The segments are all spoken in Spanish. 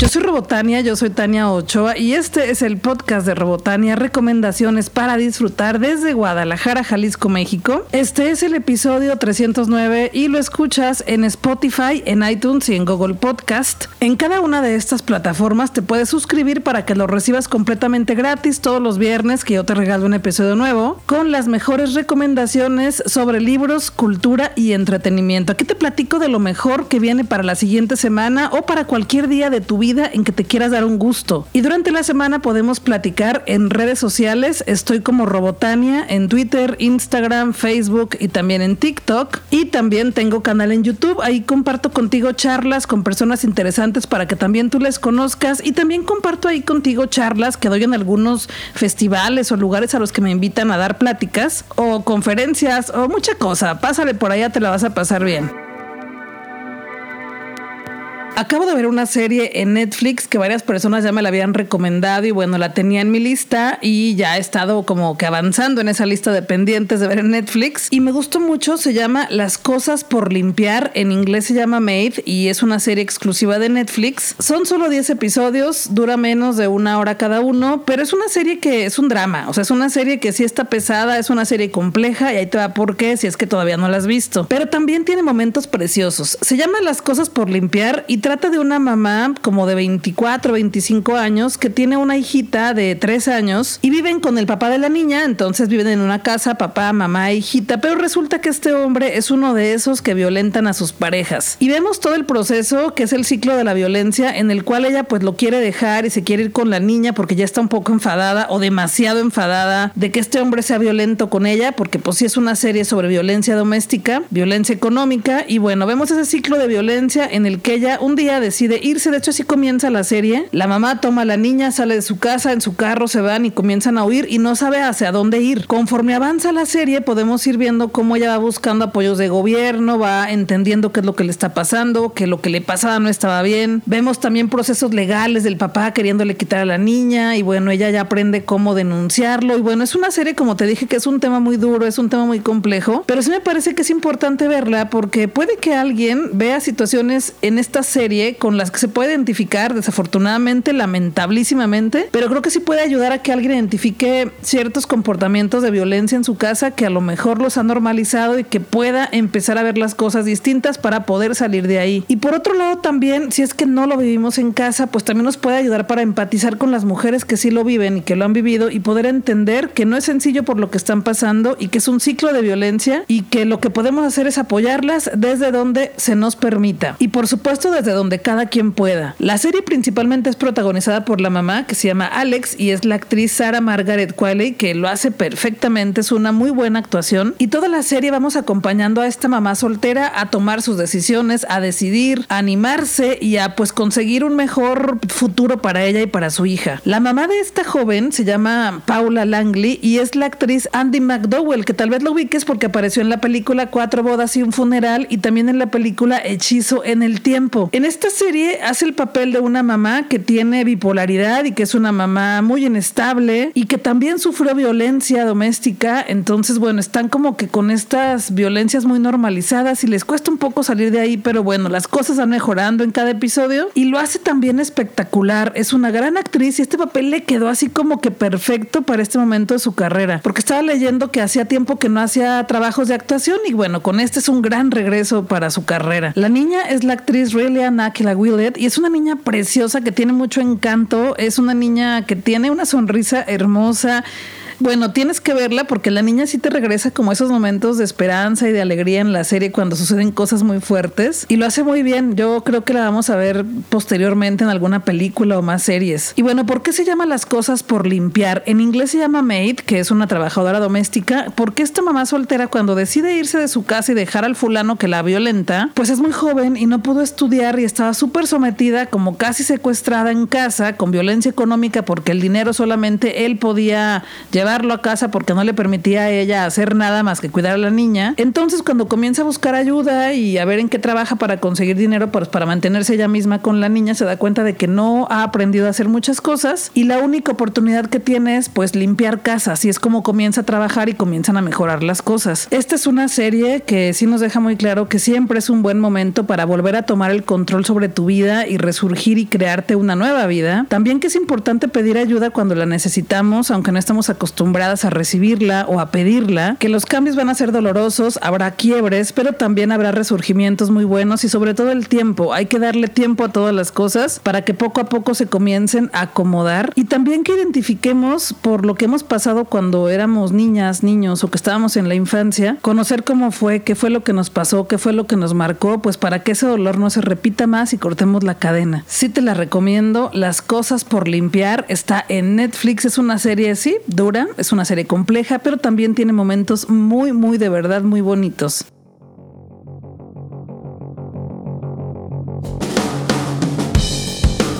Yo soy Robotania, yo soy Tania Ochoa y este es el podcast de Robotania, recomendaciones para disfrutar desde Guadalajara, Jalisco, México. Este es el episodio 309 y lo escuchas en Spotify, en iTunes y en Google Podcast. En cada una de estas plataformas te puedes suscribir para que lo recibas completamente gratis todos los viernes que yo te regalo un episodio nuevo con las mejores recomendaciones sobre libros, cultura y entretenimiento. Aquí te platico de lo mejor que viene para la siguiente semana o para cualquier día de tu vida en que te quieras dar un gusto. Y durante la semana podemos platicar en redes sociales. Estoy como Robotania en Twitter, Instagram, Facebook y también en TikTok. Y también tengo canal en YouTube. Ahí comparto contigo charlas con personas interesantes para que también tú les conozcas. Y también comparto ahí contigo charlas que doy en algunos festivales o lugares a los que me invitan a dar pláticas o conferencias o mucha cosa. Pásale por allá, te la vas a pasar bien. Acabo de ver una serie en Netflix que varias personas ya me la habían recomendado y bueno, la tenía en mi lista y ya he estado como que avanzando en esa lista de pendientes de ver en Netflix y me gustó mucho, se llama Las cosas por limpiar, en inglés se llama Made y es una serie exclusiva de Netflix. Son solo 10 episodios, dura menos de una hora cada uno, pero es una serie que es un drama, o sea, es una serie que sí está pesada, es una serie compleja y ahí te va por qué si es que todavía no la has visto, pero también tiene momentos preciosos. Se llama Las cosas por limpiar y trata de una mamá como de 24, 25 años que tiene una hijita de 3 años y viven con el papá de la niña, entonces viven en una casa, papá, mamá, hijita, pero resulta que este hombre es uno de esos que violentan a sus parejas. Y vemos todo el proceso que es el ciclo de la violencia en el cual ella pues lo quiere dejar y se quiere ir con la niña porque ya está un poco enfadada o demasiado enfadada de que este hombre sea violento con ella, porque pues sí es una serie sobre violencia doméstica, violencia económica y bueno, vemos ese ciclo de violencia en el que ella un día decide irse. De hecho, así comienza la serie. La mamá toma a la niña, sale de su casa, en su carro se van y comienzan a huir y no sabe hacia dónde ir. Conforme avanza la serie, podemos ir viendo cómo ella va buscando apoyos de gobierno, va entendiendo qué es lo que le está pasando, que lo que le pasaba no estaba bien. Vemos también procesos legales del papá queriéndole quitar a la niña y bueno, ella ya aprende cómo denunciarlo. Y bueno, es una serie, como te dije, que es un tema muy duro, es un tema muy complejo, pero sí me parece que es importante verla porque puede que alguien vea situaciones en esta serie con las que se puede identificar, desafortunadamente, lamentablísimamente, pero creo que sí puede ayudar a que alguien identifique ciertos comportamientos de violencia en su casa que a lo mejor los ha normalizado y que pueda empezar a ver las cosas distintas para poder salir de ahí. Y por otro lado también, si es que no lo vivimos en casa, pues también nos puede ayudar para empatizar con las mujeres que sí lo viven y que lo han vivido y poder entender que no es sencillo por lo que están pasando y que es un ciclo de violencia y que lo que podemos hacer es apoyarlas desde donde se nos permita. Y por supuesto desde donde cada quien pueda. La serie principalmente es protagonizada por la mamá que se llama Alex y es la actriz Sarah Margaret Qualley que lo hace perfectamente, es una muy buena actuación y toda la serie vamos acompañando a esta mamá soltera a tomar sus decisiones, a decidir, a animarse y a pues conseguir un mejor futuro para ella y para su hija. La mamá de esta joven se llama Paula Langley y es la actriz Andy McDowell que tal vez lo ubiques porque apareció en la película Cuatro bodas y un funeral y también en la película Hechizo en el tiempo. En esta serie hace el papel de una mamá que tiene bipolaridad y que es una mamá muy inestable y que también sufrió violencia doméstica. Entonces, bueno, están como que con estas violencias muy normalizadas y les cuesta un poco salir de ahí, pero bueno, las cosas van mejorando en cada episodio y lo hace también espectacular. Es una gran actriz y este papel le quedó así como que perfecto para este momento de su carrera, porque estaba leyendo que hacía tiempo que no hacía trabajos de actuación y bueno, con este es un gran regreso para su carrera. La niña es la actriz Relia la Willett y es una niña preciosa que tiene mucho encanto, es una niña que tiene una sonrisa hermosa bueno, tienes que verla porque la niña sí te regresa como esos momentos de esperanza y de alegría en la serie cuando suceden cosas muy fuertes y lo hace muy bien. Yo creo que la vamos a ver posteriormente en alguna película o más series. Y bueno, ¿por qué se llama las cosas por limpiar? En inglés se llama maid, que es una trabajadora doméstica, porque esta mamá soltera cuando decide irse de su casa y dejar al fulano que la violenta, pues es muy joven y no pudo estudiar y estaba súper sometida, como casi secuestrada en casa, con violencia económica porque el dinero solamente él podía llevar trasladarlo a casa porque no le permitía a ella hacer nada más que cuidar a la niña. Entonces cuando comienza a buscar ayuda y a ver en qué trabaja para conseguir dinero pues, para mantenerse ella misma con la niña, se da cuenta de que no ha aprendido a hacer muchas cosas y la única oportunidad que tiene es pues limpiar casas y es como comienza a trabajar y comienzan a mejorar las cosas. Esta es una serie que sí nos deja muy claro que siempre es un buen momento para volver a tomar el control sobre tu vida y resurgir y crearte una nueva vida. También que es importante pedir ayuda cuando la necesitamos, aunque no estamos acostumbradas a recibirla o a pedirla, que los cambios van a ser dolorosos, habrá quiebres, pero también habrá resurgimientos muy buenos y sobre todo el tiempo. Hay que darle tiempo a todas las cosas para que poco a poco se comiencen a acomodar y también que identifiquemos por lo que hemos pasado cuando éramos niñas, niños o que estábamos en la infancia, conocer cómo fue, qué fue lo que nos pasó, qué fue lo que nos marcó, pues para que ese dolor no se repita más y cortemos la cadena. Sí te la recomiendo, Las cosas por limpiar está en Netflix, es una serie sí, dura, es una serie compleja, pero también tiene momentos muy muy de verdad muy bonitos.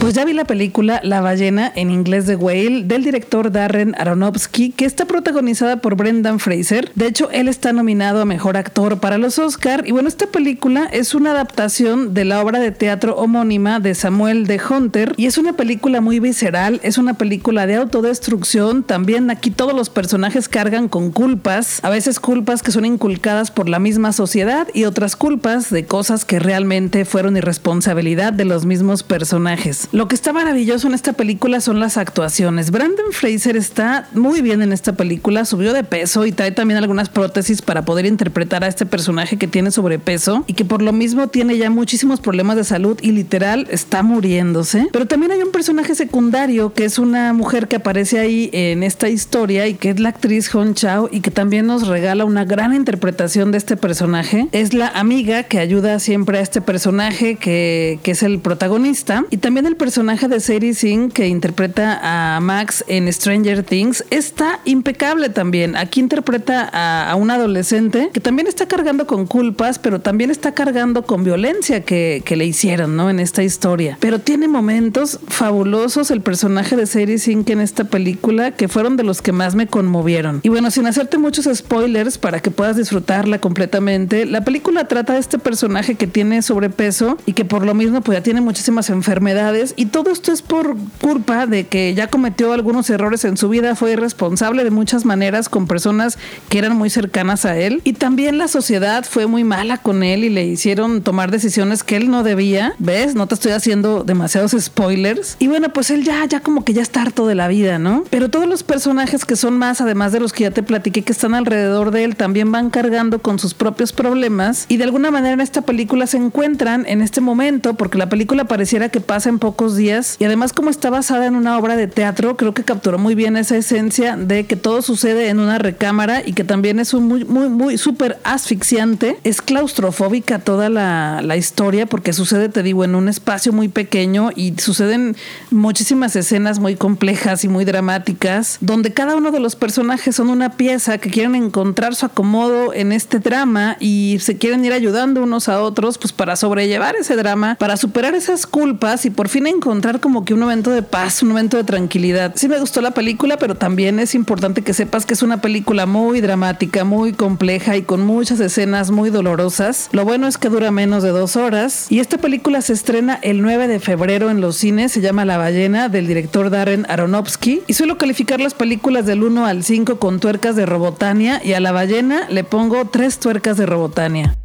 Pues ya vi la película La ballena en inglés de Whale del director Darren Aronofsky que está protagonizada por Brendan Fraser. De hecho, él está nominado a mejor actor para los Oscar y bueno, esta película es una adaptación de la obra de teatro homónima de Samuel de Hunter y es una película muy visceral, es una película de autodestrucción. También aquí todos los personajes cargan con culpas, a veces culpas que son inculcadas por la misma sociedad y otras culpas de cosas que realmente fueron irresponsabilidad de los mismos personajes. Lo que está maravilloso en esta película son las actuaciones. Brandon Fraser está muy bien en esta película, subió de peso y trae también algunas prótesis para poder interpretar a este personaje que tiene sobrepeso y que por lo mismo tiene ya muchísimos problemas de salud y literal está muriéndose. Pero también hay un personaje secundario que es una mujer que aparece ahí en esta historia y que es la actriz Hon Chao y que también nos regala una gran interpretación de este personaje. Es la amiga que ayuda siempre a este personaje que, que es el protagonista y también el personaje de Sadie Singh que interpreta a Max en Stranger Things está impecable también. Aquí interpreta a, un adolescente que también está cargando con culpas, pero también está cargando con violencia que, que le hicieron, ¿no? En esta historia. Pero tiene momentos fabulosos el personaje de Sadie Singh en esta película que fueron de los que más me conmovieron. Y bueno, sin hacerte muchos spoilers para que puedas disfrutarla completamente, la película trata de este personaje que tiene sobrepeso y que por lo mismo pues ya tiene muchísimas enfermedades y todo esto es por culpa de que ya cometió algunos errores en su vida, fue irresponsable de muchas maneras con personas que eran muy cercanas a él y también la sociedad fue muy mala con él y le hicieron tomar decisiones que él no debía, ¿ves? No te estoy haciendo demasiados spoilers. Y bueno, pues él ya ya como que ya está harto de la vida, ¿no? Pero todos los personajes que son más además de los que ya te platiqué que están alrededor de él también van cargando con sus propios problemas y de alguna manera en esta película se encuentran en este momento porque la película pareciera que pasa en poco días y además como está basada en una obra de teatro, creo que capturó muy bien esa esencia de que todo sucede en una recámara y que también es un muy, muy, muy súper asfixiante. Es claustrofóbica toda la, la historia porque sucede, te digo, en un espacio muy pequeño y suceden muchísimas escenas muy complejas y muy dramáticas donde cada uno de los personajes son una pieza que quieren encontrar su acomodo en este drama y se quieren ir ayudando unos a otros pues para sobrellevar ese drama, para superar esas culpas y por fin encontrar como que un momento de paz, un momento de tranquilidad. Sí me gustó la película, pero también es importante que sepas que es una película muy dramática, muy compleja y con muchas escenas muy dolorosas. Lo bueno es que dura menos de dos horas y esta película se estrena el 9 de febrero en los cines, se llama La ballena del director Darren Aronofsky y suelo calificar las películas del 1 al 5 con tuercas de Robotania y a La ballena le pongo tres tuercas de Robotania.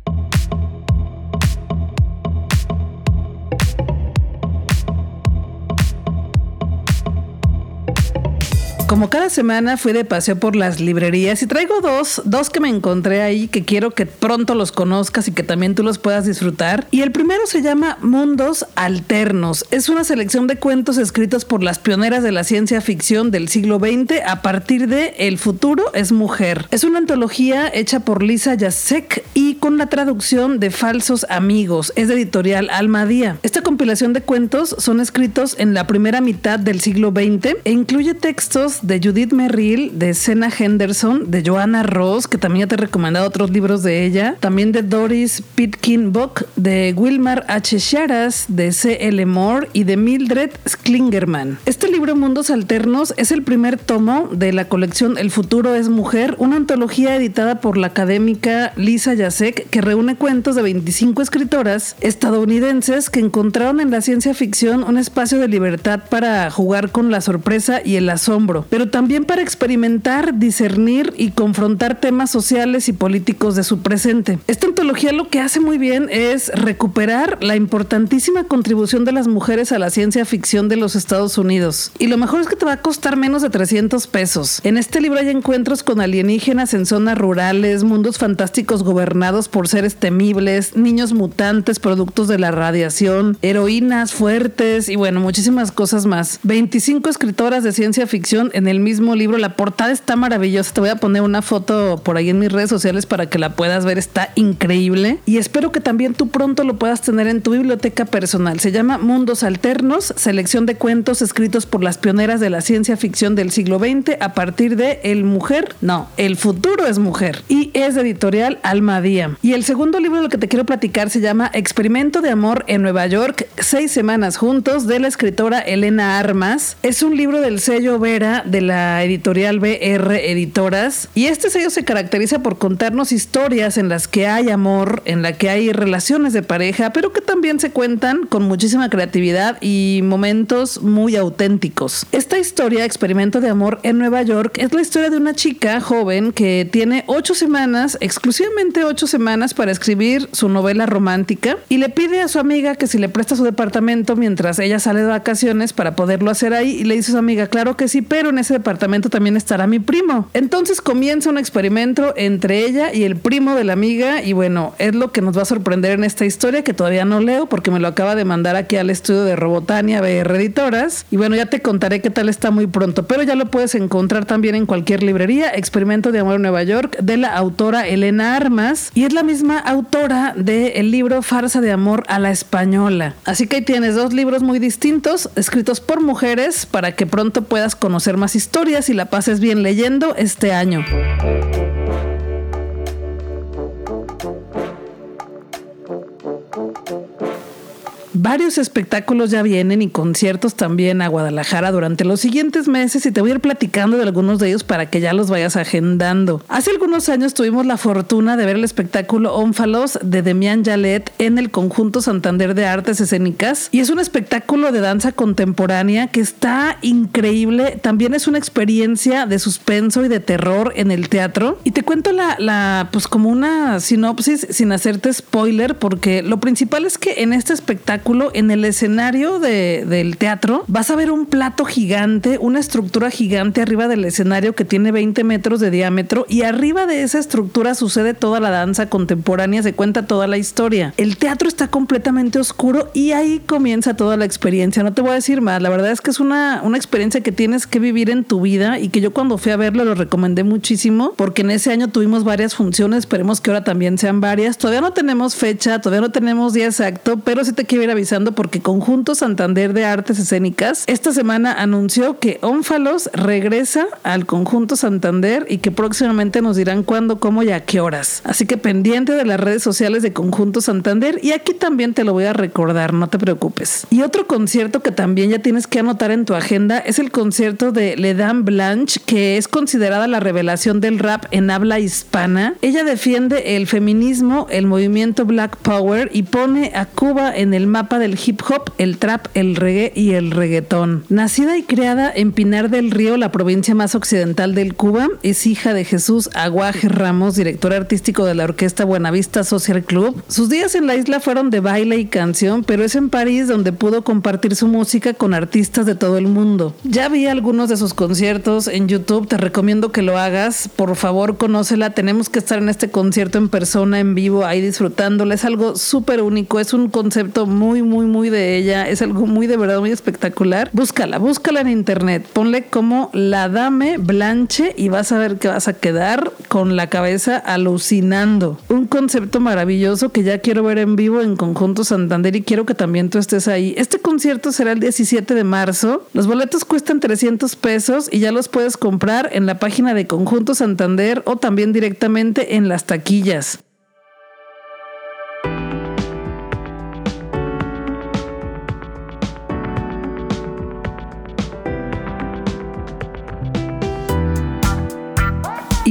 Como cada semana fui de paseo por las librerías y traigo dos, dos que me encontré ahí que quiero que pronto los conozcas y que también tú los puedas disfrutar. Y el primero se llama Mundos Alternos. Es una selección de cuentos escritos por las pioneras de la ciencia ficción del siglo XX a partir de El futuro es mujer. Es una antología hecha por Lisa Yasek y con la traducción de Falsos Amigos. Es de editorial Almadía. Esta compilación de cuentos son escritos en la primera mitad del siglo XX e incluye textos De Judith Merrill, de Sena Henderson, de Joanna Ross, que también ya te he recomendado otros libros de ella, también de Doris Pitkin Bock, de Wilmar H. Sharas, de C. L. Moore y de Mildred Sklingerman. Este libro Mundos Alternos es el primer tomo de la colección El futuro es mujer, una antología editada por la académica Lisa Yasek que reúne cuentos de 25 escritoras estadounidenses que encontraron en la ciencia ficción un espacio de libertad para jugar con la sorpresa y el asombro, pero también para experimentar, discernir y confrontar temas sociales y políticos de su presente. Esta antología lo que hace muy bien es recuperar la importantísima contribución de las mujeres a la ciencia ficción de los Estados Unidos. Y lo mejor es que te va a costar menos de 300 pesos. En este libro hay encuentros con alienígenas en zonas rurales, mundos fantásticos gobernados por seres temibles, niños mutantes productos de la radiación, heroínas fuertes y bueno, muchísimas cosas más. 25 escritoras de ciencia ficción en el mismo libro. La portada está maravillosa. Te voy a poner una foto por ahí en mis redes sociales para que la puedas ver. Está increíble. Y espero que también tú pronto lo puedas tener en tu biblioteca personal. Se llama Mundos Alternos, selección de cuentos escritos por las pioneras de la ciencia ficción del siglo XX a partir de El Mujer. No, El Futuro es Mujer. Y es editorial Almadía. Y el segundo libro del que te quiero platicar se llama Experimento de Amor en Nueva York, seis semanas juntos, de la escritora Elena Armas. Es un libro del sello Vera de la editorial BR Editoras. Y este sello se caracteriza por contarnos historias en las que hay amor, en la que hay relaciones de pareja, pero que también se cuentan con muchísima creatividad y momentos muy auténticos. Esta historia, Experimento de Amor en Nueva York, es la historia de una chica joven que tiene ocho semanas, exclusivamente ocho semanas, para escribir su novela romántica y le pide a su amiga que si le presta su departamento mientras ella sale de vacaciones para poderlo hacer ahí y le dice a su amiga, claro que sí, pero en ese departamento también estará mi primo. Entonces comienza un experimento entre ella y el primo de la amiga y bueno, es lo que nos va a sorprender en esta historia que todavía no leo porque me lo acaba de mandar aquí al estudio de Robotania BR Editoras y bueno, ya te contaré qué tal está muy pronto, pero ya lo puedes encontrar también en cualquier librería, Experimento de Amor en Nueva York de la autora Elena Armas y es la misma autora del libro Farsa de Amor a la Española. Así que ahí tienes dos libros muy distintos escritos por mujeres para que pronto puedas conocer más historias y la pases bien leyendo este año. Varios espectáculos ya vienen y conciertos también a Guadalajara durante los siguientes meses y te voy a ir platicando de algunos de ellos para que ya los vayas agendando. Hace algunos años tuvimos la fortuna de ver el espectáculo Ónfalos de Demian Yalet en el conjunto Santander de Artes Escénicas y es un espectáculo de danza contemporánea que está increíble. También es una experiencia de suspenso y de terror en el teatro y te cuento la, la pues como una sinopsis sin hacerte spoiler porque lo principal es que en este espectáculo en el escenario del teatro, vas a ver un plato gigante, una estructura gigante arriba del escenario que tiene 20 metros de diámetro y arriba de esa estructura sucede toda la danza contemporánea, se cuenta toda la historia. El teatro está completamente oscuro y ahí comienza toda la experiencia. No te voy a decir más, la verdad es que es una, una experiencia que tienes que vivir en tu vida y que yo cuando fui a verlo lo recomendé muchísimo porque en ese año tuvimos varias funciones, esperemos que ahora también sean varias. Todavía no tenemos fecha, todavía no tenemos día exacto, pero sí te quiero ir avisando porque Conjunto Santander de Artes Escénicas esta semana anunció que Ónfalos regresa al Conjunto Santander y que próximamente nos dirán cuándo, cómo y a qué horas. Así que pendiente de las redes sociales de Conjunto Santander y aquí también te lo voy a recordar, no te preocupes. Y otro concierto que también ya tienes que anotar en tu agenda es el concierto de Le Dame Blanche, que es considerada la revelación del rap en habla hispana. Ella defiende el feminismo, el movimiento Black Power y pone a Cuba en el mapa del hip hop, el trap, el reggae y el reggaetón. Nacida y creada en Pinar del Río, la provincia más occidental del Cuba, es hija de Jesús Aguaje Ramos, director artístico de la orquesta Buenavista Social Club. Sus días en la isla fueron de baile y canción, pero es en París donde pudo compartir su música con artistas de todo el mundo. Ya vi algunos de sus conciertos en YouTube, te recomiendo que lo hagas. Por favor, conócela. Tenemos que estar en este concierto en persona, en vivo, ahí disfrutándolo. Es algo súper único, es un concepto muy, muy, muy de ella. Es algo muy de verdad, muy espectacular. Búscala, búscala en internet. Ponle como la Dame Blanche y vas a ver que vas a quedar con la cabeza alucinando. Un concepto maravilloso que ya quiero ver en vivo en Conjunto Santander y quiero que también tú estés ahí. Este concierto será el 17 de marzo. Los boletos cuestan 300 pesos y ya los puedes comprar en la página de Conjunto Santander o también directamente en las taquillas.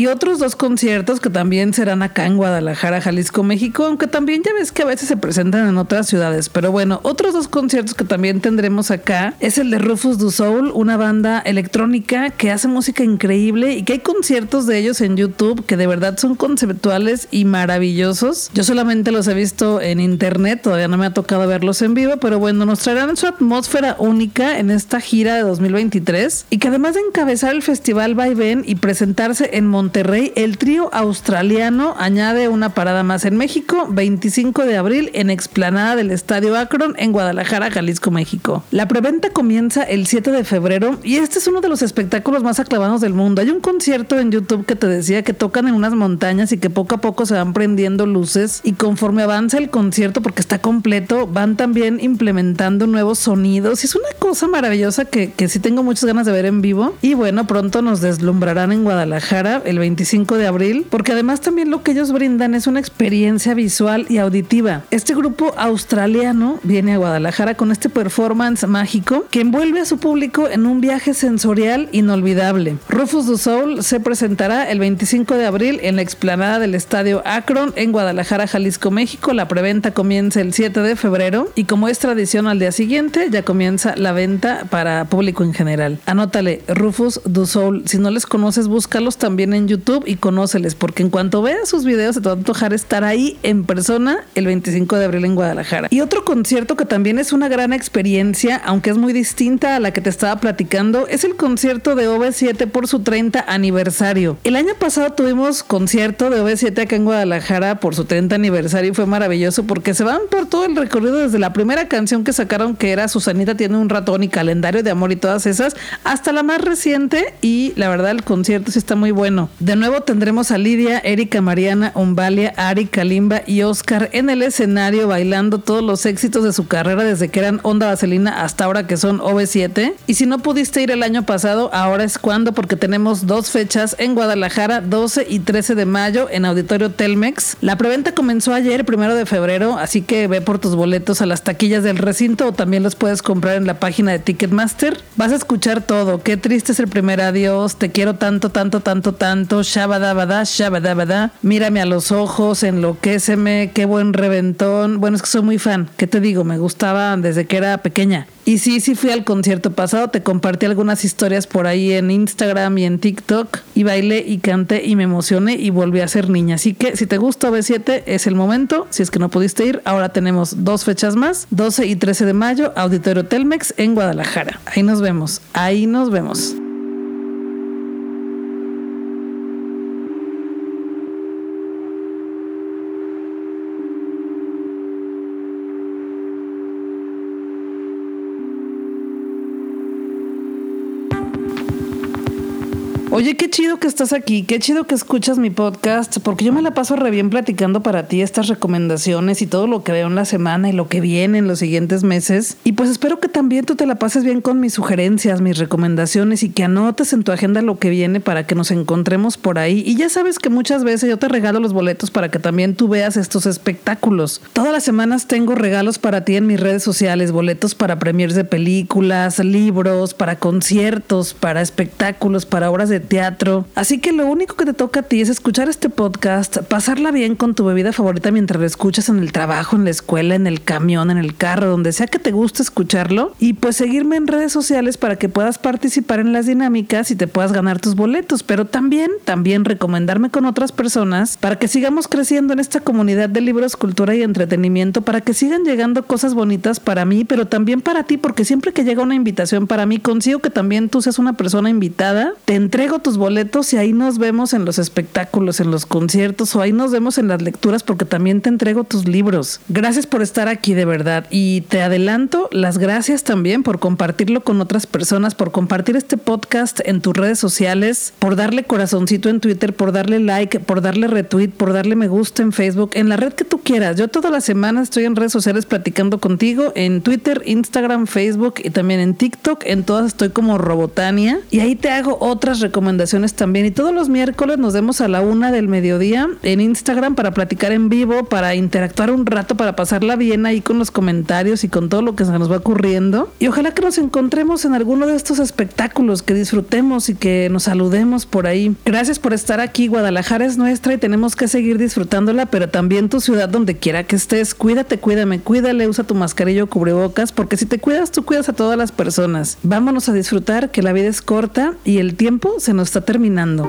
Otros dos conciertos que también serán acá en Guadalajara, Jalisco, México, aunque también ya ves que a veces se presentan en otras ciudades. Pero bueno, otros dos conciertos que también tendremos acá es el de Rufus Du Soul, una banda electrónica que hace música increíble y que hay conciertos de ellos en YouTube que de verdad son conceptuales y maravillosos. Yo solamente los he visto en internet, todavía no me ha tocado verlos en vivo, pero bueno, nos traerán su atmósfera única en esta gira de 2023 y que además de encabezar el festival Vaivén y presentarse en Monterrey, Monterrey, el trío australiano añade una parada más en México, 25 de abril en explanada del Estadio Akron en Guadalajara, Jalisco, México. La preventa comienza el 7 de febrero y este es uno de los espectáculos más aclamados del mundo. Hay un concierto en YouTube que te decía que tocan en unas montañas y que poco a poco se van prendiendo luces y conforme avanza el concierto porque está completo, van también implementando nuevos sonidos y es una cosa maravillosa que, que sí tengo muchas ganas de ver en vivo y bueno, pronto nos deslumbrarán en Guadalajara el 25 de abril, porque además también lo que ellos brindan es una experiencia visual y auditiva. Este grupo australiano viene a Guadalajara con este performance mágico que envuelve a su público en un viaje sensorial inolvidable. Rufus du Soul se presentará el 25 de abril en la explanada del Estadio Akron en Guadalajara, Jalisco, México. La preventa comienza el 7 de febrero y como es tradición al día siguiente ya comienza la venta para público en general. Anótale Rufus du Soul. Si no les conoces, búscalos también en YouTube y conóceles, porque en cuanto veas sus videos se te va a antojar estar ahí en persona el 25 de abril en Guadalajara. Y otro concierto que también es una gran experiencia, aunque es muy distinta a la que te estaba platicando, es el concierto de OV7 por su 30 aniversario. El año pasado tuvimos concierto de OV7 acá en Guadalajara por su 30 aniversario y fue maravilloso porque se van por todo el recorrido desde la primera canción que sacaron que era Susanita tiene un ratón y calendario de amor y todas esas hasta la más reciente y la verdad el concierto sí está muy bueno. De nuevo tendremos a Lidia, Erika, Mariana, Umbalia, Ari, Kalimba y Oscar en el escenario bailando todos los éxitos de su carrera desde que eran Onda Vaselina hasta ahora que son OV7. Y si no pudiste ir el año pasado, ahora es cuando porque tenemos dos fechas en Guadalajara, 12 y 13 de mayo en Auditorio Telmex. La preventa comenzó ayer, primero de febrero, así que ve por tus boletos a las taquillas del recinto o también los puedes comprar en la página de Ticketmaster. Vas a escuchar todo. Qué triste es el primer adiós. Te quiero tanto, tanto, tanto, tanto shabadabada, shabadabada, mírame a los ojos, enloquéceme, qué buen reventón. Bueno, es que soy muy fan, ¿qué te digo? Me gustaba desde que era pequeña. Y sí, sí fui al concierto pasado, te compartí algunas historias por ahí en Instagram y en TikTok y bailé y canté y me emocioné y volví a ser niña. Así que si te gusta B7 es el momento, si es que no pudiste ir, ahora tenemos dos fechas más, 12 y 13 de mayo, Auditorio Telmex en Guadalajara. Ahí nos vemos, ahí nos vemos. Oye, qué chido que estás aquí, qué chido que escuchas mi podcast, porque yo me la paso re bien platicando para ti estas recomendaciones y todo lo que veo en la semana y lo que viene en los siguientes meses. Y pues espero que también tú te la pases bien con mis sugerencias, mis recomendaciones y que anotes en tu agenda lo que viene para que nos encontremos por ahí. Y ya sabes que muchas veces yo te regalo los boletos para que también tú veas estos espectáculos. Todas las semanas tengo regalos para ti en mis redes sociales, boletos para premiers de películas, libros, para conciertos, para espectáculos, para obras de teatro. Así que lo único que te toca a ti es escuchar este podcast, pasarla bien con tu bebida favorita mientras lo escuchas en el trabajo, en la escuela, en el camión, en el carro, donde sea que te guste escucharlo. Y pues seguirme en redes sociales para que puedas participar en las dinámicas y te puedas ganar tus boletos. Pero también, también recomendarme con otras personas para que sigamos creciendo en esta comunidad de libros, cultura y entretenimiento, para que sigan llegando cosas bonitas para mí, pero también para ti, porque siempre que llega una invitación para mí, consigo que también tú seas una persona invitada. Te entrego tus boletos y ahí nos vemos en los espectáculos, en los conciertos o ahí nos vemos en las lecturas porque también te entrego tus libros. Gracias por estar aquí de verdad y te adelanto las gracias también por compartirlo con otras personas, por compartir este podcast en tus redes sociales, por darle corazoncito en Twitter, por darle like, por darle retweet, por darle me gusta en Facebook, en la red que tú quieras. Yo toda la semana estoy en redes sociales platicando contigo en Twitter, Instagram, Facebook y también en TikTok. En todas estoy como Robotania y ahí te hago otras recomendaciones también. Y todos los miércoles nos vemos a la una del mediodía en Instagram para platicar en vivo, para interactuar un rato, para pasarla bien ahí con los comentarios y con todo lo que se nos va ocurriendo. Y ojalá que nos encontremos en alguno de estos espectáculos, que disfrutemos y que nos saludemos por ahí. Gracias por estar aquí. Guadalajara es nuestra y tenemos que seguir disfrutándola, pero también tu ciudad donde quiera que estés. Cuídate, cuídame, cuídale, usa tu mascarilla o cubrebocas, porque si te cuidas, tú cuidas a todas las personas. Vámonos a disfrutar que la vida es corta y el tiempo se nos está terminando.